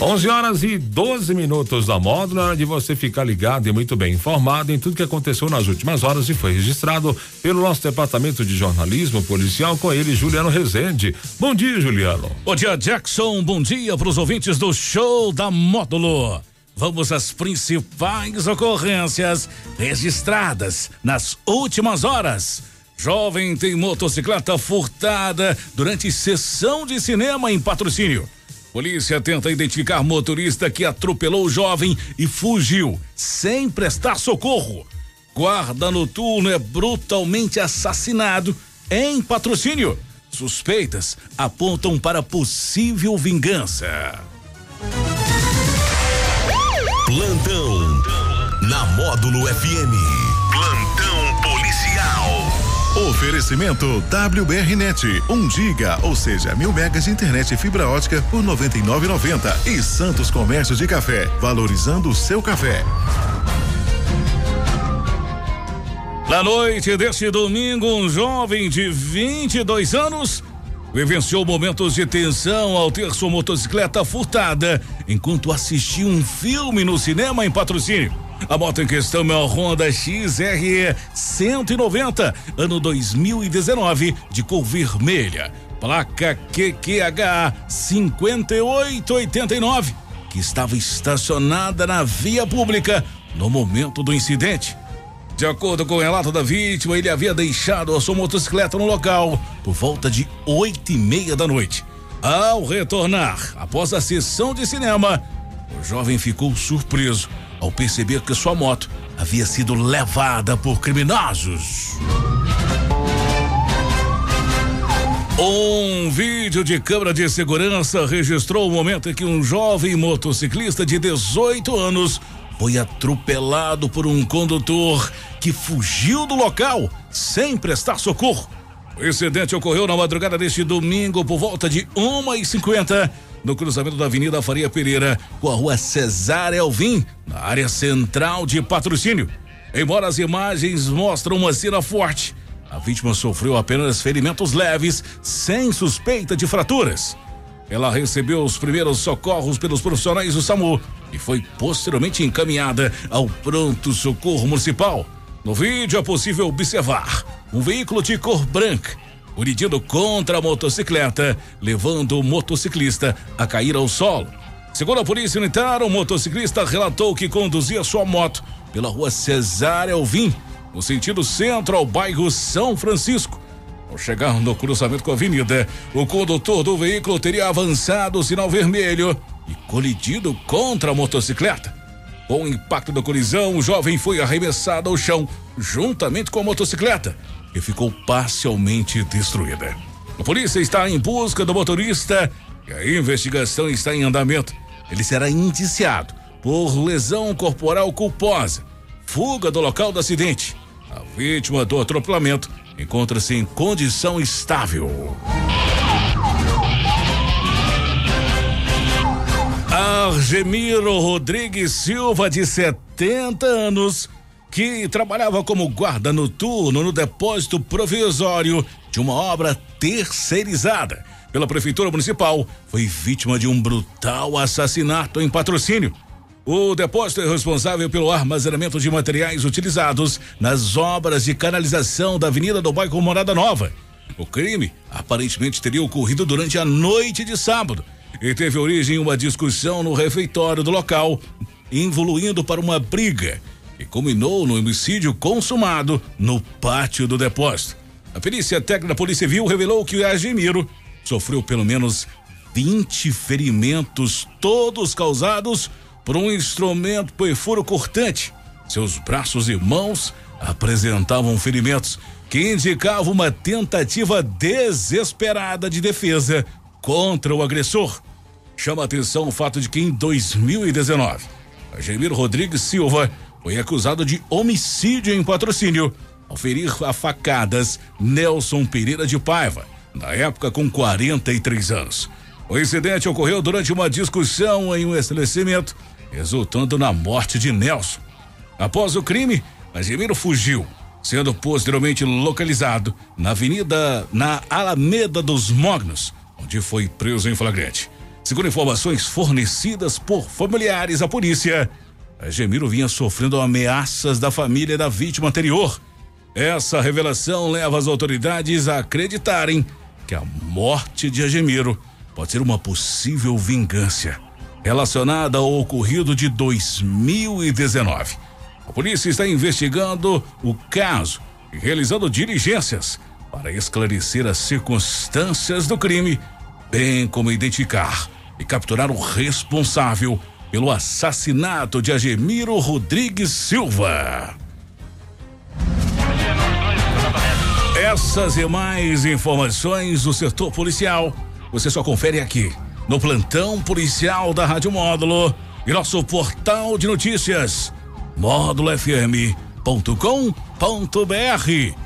11 horas e 12 minutos da módula, hora de você ficar ligado e muito bem informado em tudo que aconteceu nas últimas horas e foi registrado pelo nosso departamento de jornalismo policial com ele, Juliano Rezende. Bom dia, Juliano. Bom dia, Jackson. Bom dia para os ouvintes do show da módulo. Vamos às principais ocorrências registradas nas últimas horas. Jovem tem motocicleta furtada durante sessão de cinema em patrocínio. Polícia tenta identificar motorista que atropelou o jovem e fugiu, sem prestar socorro. Guarda noturno é brutalmente assassinado em patrocínio. Suspeitas apontam para possível vingança. Plantão na Módulo FM. Oferecimento WBRnet, 1 giga, ou seja, mil megas de internet e fibra ótica por 99,90 e Santos Comércio de Café, valorizando o seu café. Na noite deste domingo, um jovem de 22 anos vivenciou momentos de tensão ao ter sua motocicleta furtada enquanto assistia um filme no cinema em patrocínio. A moto em questão é uma Honda XRE 190, ano 2019, de cor vermelha. Placa QQH 5889, que estava estacionada na via pública no momento do incidente. De acordo com o relato da vítima, ele havia deixado a sua motocicleta no local por volta de oito e meia da noite. Ao retornar, após a sessão de cinema, o jovem ficou surpreso ao perceber que sua moto havia sido levada por criminosos. Um vídeo de câmera de segurança registrou o momento em que um jovem motociclista de 18 anos foi atropelado por um condutor que fugiu do local sem prestar socorro. O incidente ocorreu na madrugada deste domingo por volta de 1h50 no cruzamento da Avenida Faria Pereira com a Rua Cesário Elvim, na área central de patrocínio. Embora as imagens mostram uma cena forte, a vítima sofreu apenas ferimentos leves, sem suspeita de fraturas. Ela recebeu os primeiros socorros pelos profissionais do SAMU e foi posteriormente encaminhada ao pronto socorro municipal. No vídeo é possível observar um veículo de cor branca colidindo contra a motocicleta, levando o motociclista a cair ao solo. Segundo a polícia militar, o motociclista relatou que conduzia sua moto pela rua Cesário Alvim, no sentido centro ao bairro São Francisco. Ao chegar no cruzamento com a avenida, o condutor do veículo teria avançado o sinal vermelho e colidido contra a motocicleta. Com o impacto da colisão, o jovem foi arremessado ao chão, juntamente com a motocicleta, e ficou parcialmente destruída. A polícia está em busca do motorista e a investigação está em andamento. Ele será indiciado por lesão corporal culposa, fuga do local do acidente. A vítima do atropelamento encontra-se em condição estável. Argemiro Rodrigues Silva, de 70 anos, que trabalhava como guarda noturno no depósito provisório de uma obra terceirizada pela Prefeitura Municipal, foi vítima de um brutal assassinato em patrocínio. O depósito é responsável pelo armazenamento de materiais utilizados nas obras de canalização da Avenida do Bairro Morada Nova. O crime aparentemente teria ocorrido durante a noite de sábado e teve origem em uma discussão no refeitório do local, evoluindo para uma briga e culminou no homicídio consumado no pátio do depósito. A perícia técnica da Polícia Civil revelou que o Argemiro sofreu pelo menos 20 ferimentos, todos causados por um instrumento perfuro cortante. Seus braços e mãos apresentavam ferimentos que indicavam uma tentativa desesperada de defesa contra o agressor. Chama atenção o fato de que em 2019, Argemiro Rodrigues Silva foi acusado de homicídio em patrocínio ao ferir a facadas Nelson Pereira de Paiva, na época com 43 anos. O incidente ocorreu durante uma discussão em um estabelecimento, resultando na morte de Nelson. Após o crime, Casimiro fugiu, sendo posteriormente localizado na avenida na Alameda dos Mognos, onde foi preso em flagrante. Segundo informações fornecidas por familiares à polícia, Gemiro vinha sofrendo ameaças da família da vítima anterior. Essa revelação leva as autoridades a acreditarem que a morte de Agemiro pode ser uma possível vingança relacionada ao ocorrido de 2019. A polícia está investigando o caso e realizando diligências para esclarecer as circunstâncias do crime, bem como identificar e capturar o responsável pelo assassinato de Agemiro Rodrigues Silva. Essas e mais informações do setor policial você só confere aqui no plantão policial da Rádio Módulo e nosso portal de notícias módulofm.com.br.